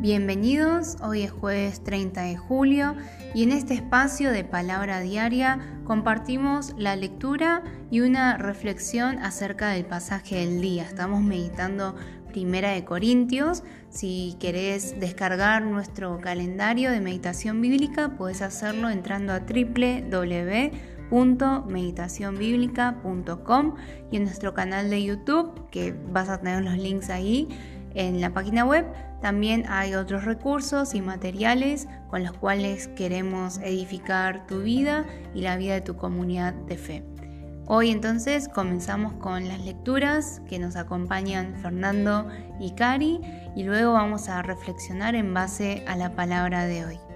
Bienvenidos, hoy es jueves 30 de julio y en este espacio de palabra diaria compartimos la lectura y una reflexión acerca del pasaje del día. Estamos meditando Primera de Corintios. Si querés descargar nuestro calendario de meditación bíblica, puedes hacerlo entrando a www.meditacionbiblica.com y en nuestro canal de YouTube, que vas a tener los links ahí en la página web también hay otros recursos y materiales con los cuales queremos edificar tu vida y la vida de tu comunidad de fe. Hoy entonces comenzamos con las lecturas que nos acompañan Fernando y Cari y luego vamos a reflexionar en base a la palabra de hoy.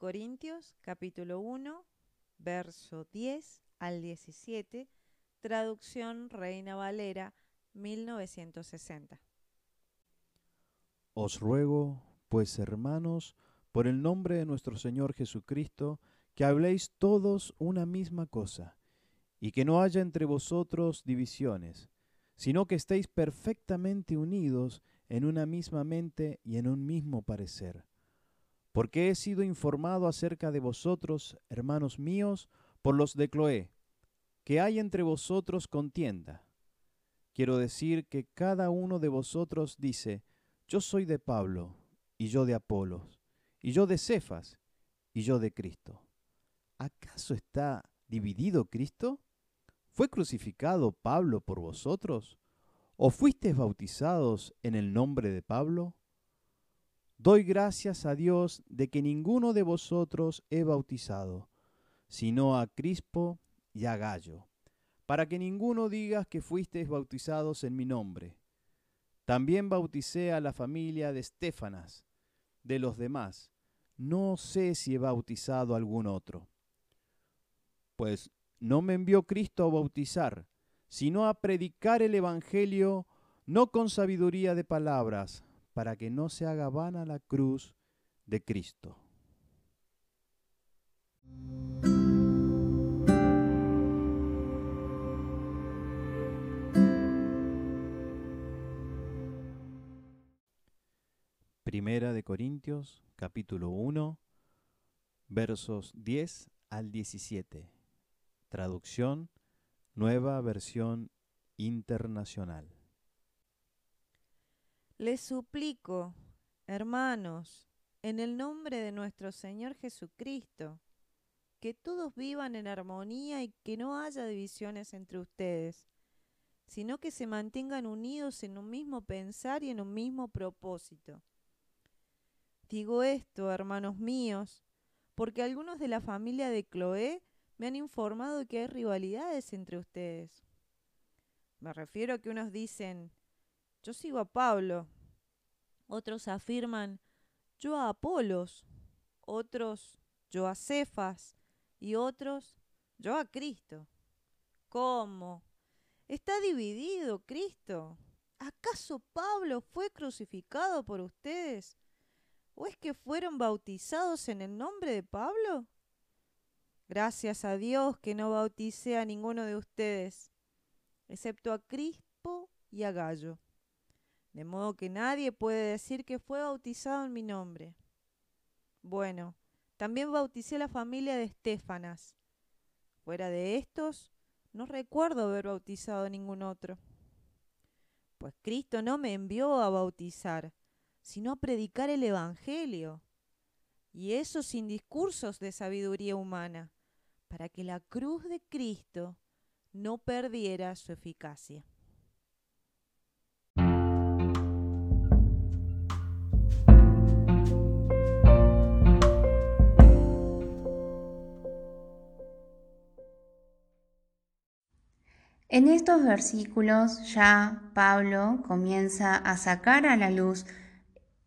Corintios, capítulo 1, verso 10 al 17, traducción Reina Valera, 1960. Os ruego, pues hermanos, por el nombre de nuestro Señor Jesucristo, que habléis todos una misma cosa, y que no haya entre vosotros divisiones, sino que estéis perfectamente unidos en una misma mente y en un mismo parecer porque he sido informado acerca de vosotros, hermanos míos, por los de Cloé, que hay entre vosotros contienda. Quiero decir que cada uno de vosotros dice, yo soy de Pablo, y yo de Apolos, y yo de Cefas, y yo de Cristo. ¿Acaso está dividido Cristo? ¿Fue crucificado Pablo por vosotros? ¿O fuisteis bautizados en el nombre de Pablo? Doy gracias a Dios de que ninguno de vosotros he bautizado, sino a Crispo y a Gallo, para que ninguno diga que fuisteis bautizados en mi nombre. También bauticé a la familia de Estefanas, de los demás. No sé si he bautizado a algún otro. Pues no me envió Cristo a bautizar, sino a predicar el Evangelio no con sabiduría de palabras, para que no se haga vana la cruz de Cristo. Primera de Corintios, capítulo 1, versos 10 al 17. Traducción, nueva versión internacional. Les suplico, hermanos, en el nombre de nuestro Señor Jesucristo, que todos vivan en armonía y que no haya divisiones entre ustedes, sino que se mantengan unidos en un mismo pensar y en un mismo propósito. Digo esto, hermanos míos, porque algunos de la familia de Cloé me han informado que hay rivalidades entre ustedes. Me refiero a que unos dicen, yo sigo a Pablo. Otros afirman, yo a Apolos. Otros, yo a Cefas. Y otros, yo a Cristo. ¿Cómo? ¿Está dividido Cristo? ¿Acaso Pablo fue crucificado por ustedes? ¿O es que fueron bautizados en el nombre de Pablo? Gracias a Dios que no bauticé a ninguno de ustedes, excepto a Crispo y a Gallo de modo que nadie puede decir que fue bautizado en mi nombre. Bueno, también bauticé a la familia de Estefanas. Fuera de estos, no recuerdo haber bautizado a ningún otro. Pues Cristo no me envió a bautizar, sino a predicar el Evangelio, y eso sin discursos de sabiduría humana, para que la cruz de Cristo no perdiera su eficacia. En estos versículos ya Pablo comienza a sacar a la luz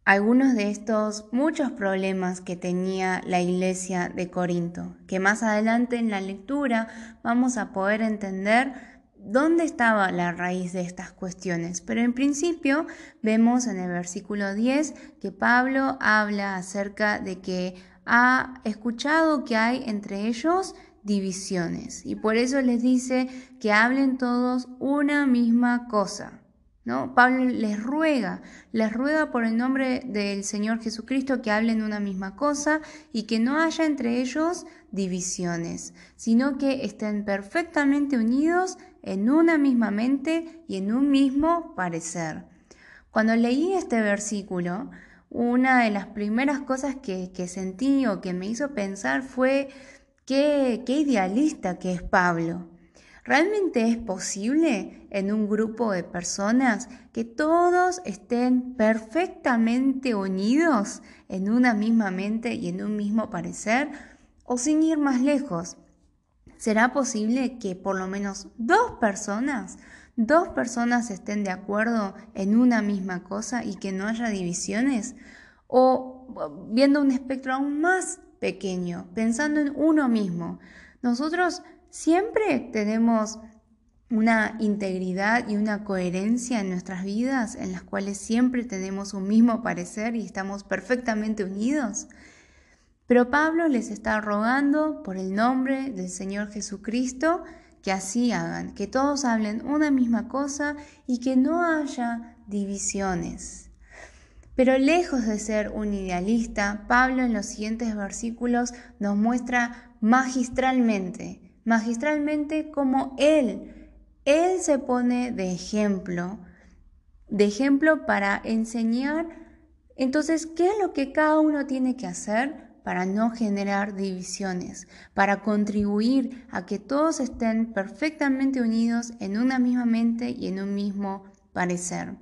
algunos de estos muchos problemas que tenía la iglesia de Corinto, que más adelante en la lectura vamos a poder entender dónde estaba la raíz de estas cuestiones. Pero en principio vemos en el versículo 10 que Pablo habla acerca de que ha escuchado que hay entre ellos divisiones y por eso les dice que hablen todos una misma cosa. ¿No? Pablo les ruega, les ruega por el nombre del Señor Jesucristo que hablen una misma cosa y que no haya entre ellos divisiones, sino que estén perfectamente unidos en una misma mente y en un mismo parecer. Cuando leí este versículo, una de las primeras cosas que, sentí o que me hizo pensar fue qué, idealista que es Pablo. ¿Realmente es posible en un grupo de personas que todos estén perfectamente unidos en una misma mente y en un mismo parecer? O sin ir más lejos, ¿será posible que por lo menos dos personas, dos personas estén de acuerdo en una misma cosa y que no haya divisiones? O viendo un espectro aún más pequeño, pensando en uno mismo, nosotros siempre tenemos una integridad y una coherencia en nuestras vidas en las cuales siempre tenemos un mismo parecer y estamos perfectamente unidos. Pero Pablo les está rogando por el nombre del Señor Jesucristo que así hagan, que todos hablen una misma cosa y que no haya divisiones. Pero lejos de ser un idealista, Pablo en los siguientes versículos nos muestra magistralmente, magistralmente como él, él se pone de ejemplo, de ejemplo para enseñar entonces qué es lo que cada uno tiene que hacer para no generar divisiones, para contribuir a que todos estén perfectamente unidos en una misma mente y en un mismo parecer.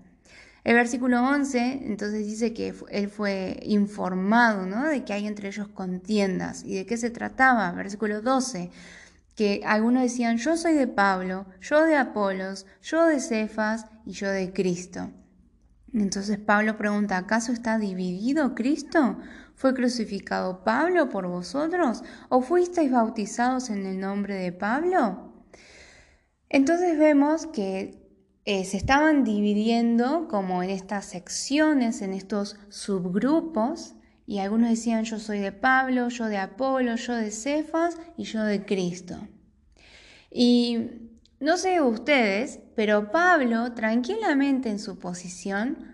El versículo 11 entonces dice que él fue informado ¿no? de que hay entre ellos contiendas. ¿Y de qué se trataba? Versículo 12, que algunos decían, yo soy de Pablo, yo de Apolos, yo de Cefas y yo de Cristo. Entonces Pablo pregunta, ¿acaso está dividido Cristo? ¿Fue crucificado Pablo por vosotros? ¿O fuisteis bautizados en el nombre de Pablo? Entonces vemos que eh, se estaban dividiendo como en estas secciones, en estos subgrupos, y algunos decían yo soy de Pablo, yo de Apolo, yo de Cefas y yo de Cristo. Y no sé ustedes, pero Pablo tranquilamente en su posición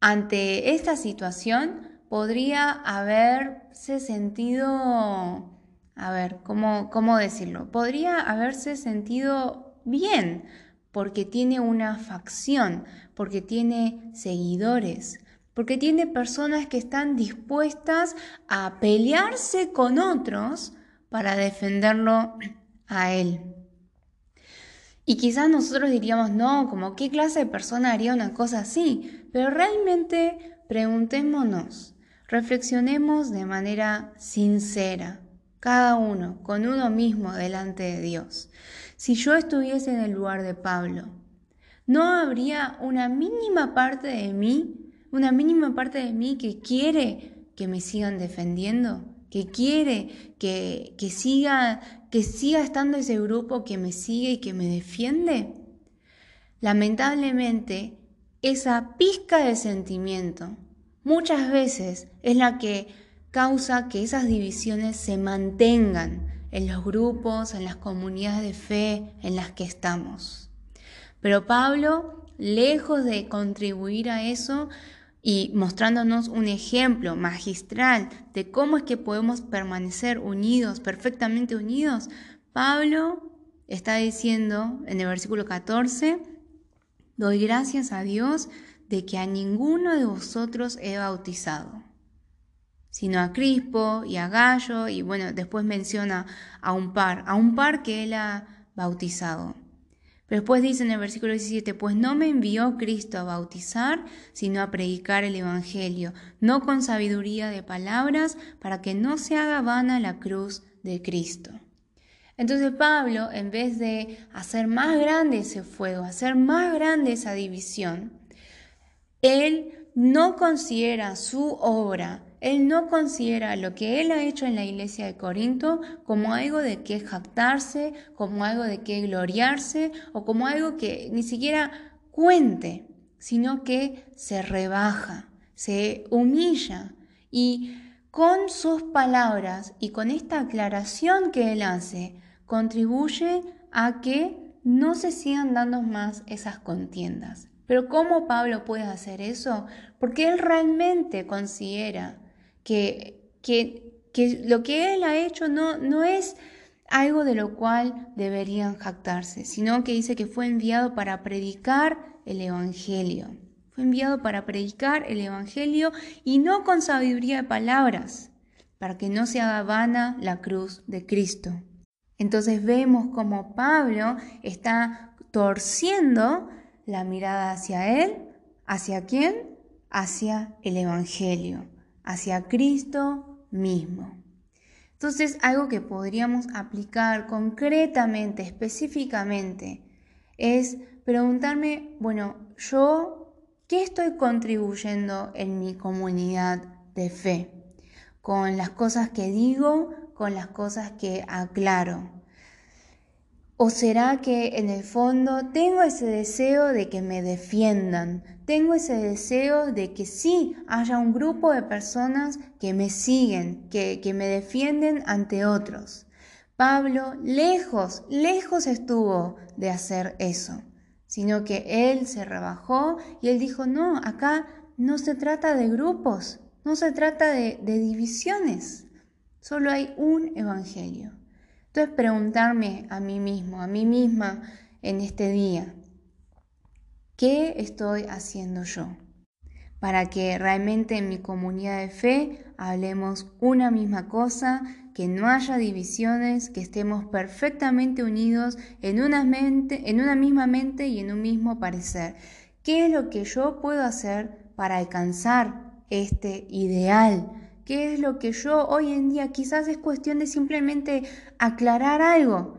ante esta situación podría haberse sentido, a ver, ¿cómo, cómo decirlo? Podría haberse sentido bien porque tiene una facción, porque tiene seguidores, porque tiene personas que están dispuestas a pelearse con otros para defenderlo a él. Y quizás nosotros diríamos, no, como qué clase de persona haría una cosa así, pero realmente preguntémonos, Reflexionemos de manera sincera, cada uno, con uno mismo delante de Dios. Si yo estuviese en el lugar de Pablo, ¿no habría una mínima parte de mí, una mínima parte de mí que quiere que me sigan defendiendo? que quiere que, que, siga, que siga estando ese grupo que me sigue y que me defiende? Lamentablemente, esa pizca de sentimiento muchas veces es la que causa que esas divisiones se mantengan en los grupos, en las comunidades de fe en las que estamos. Pero Pablo, lejos de contribuir a eso y mostrándonos un ejemplo magistral de cómo es que podemos permanecer unidos, perfectamente unidos, Pablo está diciendo en el versículo 14, doy gracias a Dios de que a ninguno de vosotros he bautizado, sino a Crispo y a Gallo, y bueno, después menciona a un par, a un par que él ha bautizado. Pero después dice en el versículo 17, pues no me envió Cristo a bautizar, sino a predicar el Evangelio, no con sabiduría de palabras, para que no se haga vana la cruz de Cristo. Entonces Pablo, en vez de hacer más grande ese fuego, hacer más grande esa división, él no considera su obra Él no considera lo que Él ha hecho en la iglesia de Corinto como algo de que jactarse, como algo de que gloriarse o como algo que ni siquiera cuente, sino que se rebaja, se humilla y con sus palabras y con esta aclaración que Él hace, contribuye a que no se sigan dando más esas contiendas. Pero ¿cómo Pablo puede hacer eso? Porque él realmente considera que, que, que lo que él ha hecho no, no es algo de lo cual deberían jactarse, sino que dice que fue enviado para predicar el Evangelio. Fue enviado para predicar el Evangelio y no con sabiduría de palabras, para que no se haga vana la cruz de Cristo. Entonces vemos como Pablo está torciendo la mirada hacia Él, ¿hacia quién? Hacia el Evangelio, hacia Cristo mismo. Entonces, algo que podríamos aplicar concretamente, específicamente, es preguntarme, bueno, yo, ¿qué estoy contribuyendo en mi comunidad de fe? Con las cosas que digo, con las cosas que aclaro. ¿O será que en el fondo tengo ese deseo de que me defiendan? Tengo ese deseo de que sí haya un grupo de personas que me siguen, que, que me defienden ante otros. Pablo lejos, lejos estuvo de hacer eso, sino que él se rebajó y él dijo, no, acá no se trata de grupos, no se trata de, de divisiones, solo hay un evangelio. Entonces preguntarme a mí mismo, a mí misma en este día, ¿qué estoy haciendo yo? Para que realmente en mi comunidad de fe hablemos una misma cosa, que no haya divisiones, que estemos perfectamente unidos en una, mente, en una misma mente y en un mismo parecer. ¿Qué es lo que yo puedo hacer para alcanzar este ideal? ¿Qué es lo que yo hoy en día quizás es cuestión de simplemente aclarar algo?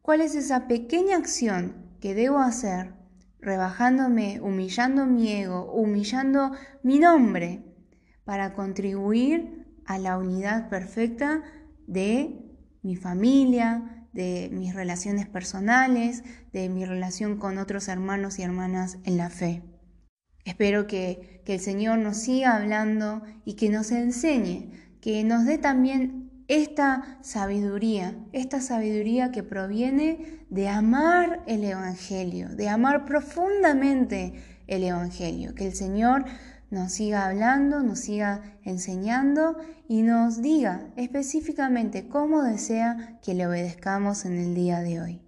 ¿Cuál es esa pequeña acción que debo hacer rebajándome, humillando mi ego, humillando mi nombre para contribuir a la unidad perfecta de mi familia, de mis relaciones personales, de mi relación con otros hermanos y hermanas en la fe? Espero que, el Señor nos siga hablando y que nos enseñe, que nos dé también esta sabiduría, esta sabiduría que proviene de amar el Evangelio, de amar profundamente el Evangelio, que el Señor nos siga hablando, nos siga enseñando y nos diga específicamente cómo desea que le obedezcamos en el día de hoy.